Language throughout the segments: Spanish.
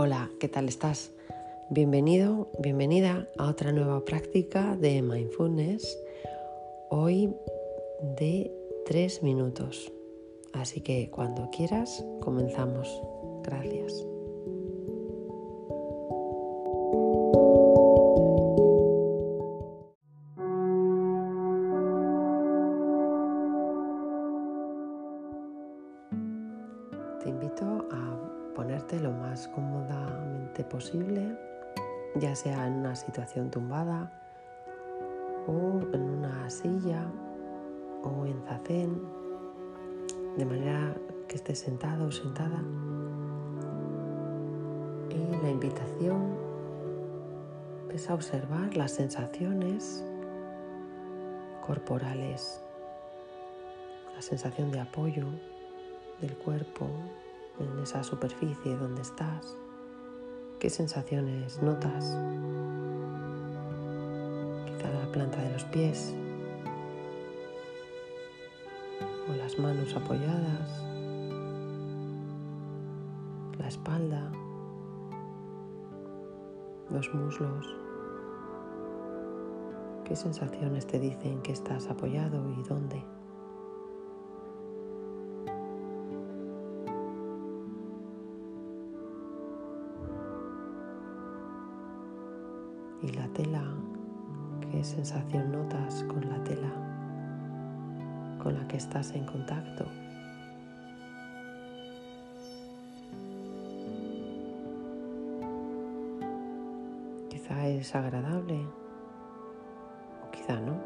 Hola, ¿qué tal estás? Bienvenido, bienvenida a otra nueva práctica de mindfulness. Hoy de tres minutos. Así que cuando quieras, comenzamos. Gracias. Te invito a ponerte lo más cómodamente posible, ya sea en una situación tumbada o en una silla o en zacén, de manera que estés sentado o sentada. Y la invitación es a observar las sensaciones corporales, la sensación de apoyo del cuerpo en esa superficie donde estás. ¿Qué sensaciones notas? Quizá la planta de los pies o las manos apoyadas, la espalda, los muslos. ¿Qué sensaciones te dicen que estás apoyado y dónde? Y la tela, qué sensación notas con la tela con la que estás en contacto. Quizá es agradable o quizá no.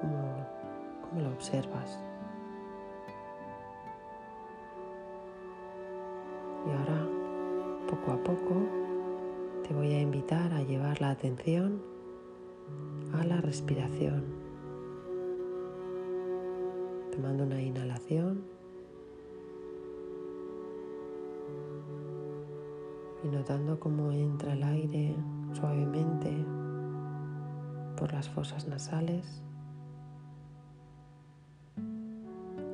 ¿Cómo, cómo lo observas? Y ahora, poco a poco, te voy a invitar a llevar la atención a la respiración. Tomando una inhalación y notando cómo entra el aire suavemente por las fosas nasales,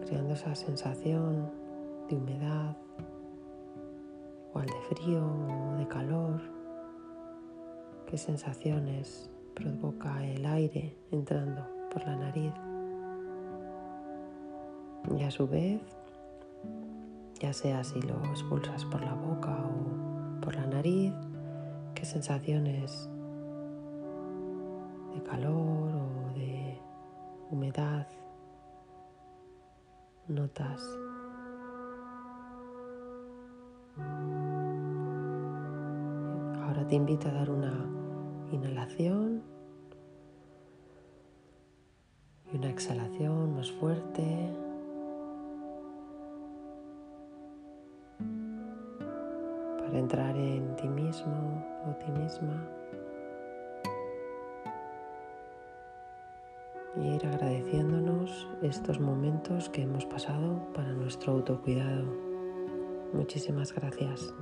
creando esa sensación de humedad, igual de frío o de calor. ¿Qué sensaciones provoca el aire entrando por la nariz? Y a su vez, ya sea si lo expulsas por la boca o por la nariz, qué sensaciones de calor o de humedad notas. Ahora te invito a dar una inhalación y una exhalación más fuerte. Para entrar en ti mismo o ti misma. Y ir agradeciéndonos estos momentos que hemos pasado para nuestro autocuidado. Muchísimas gracias.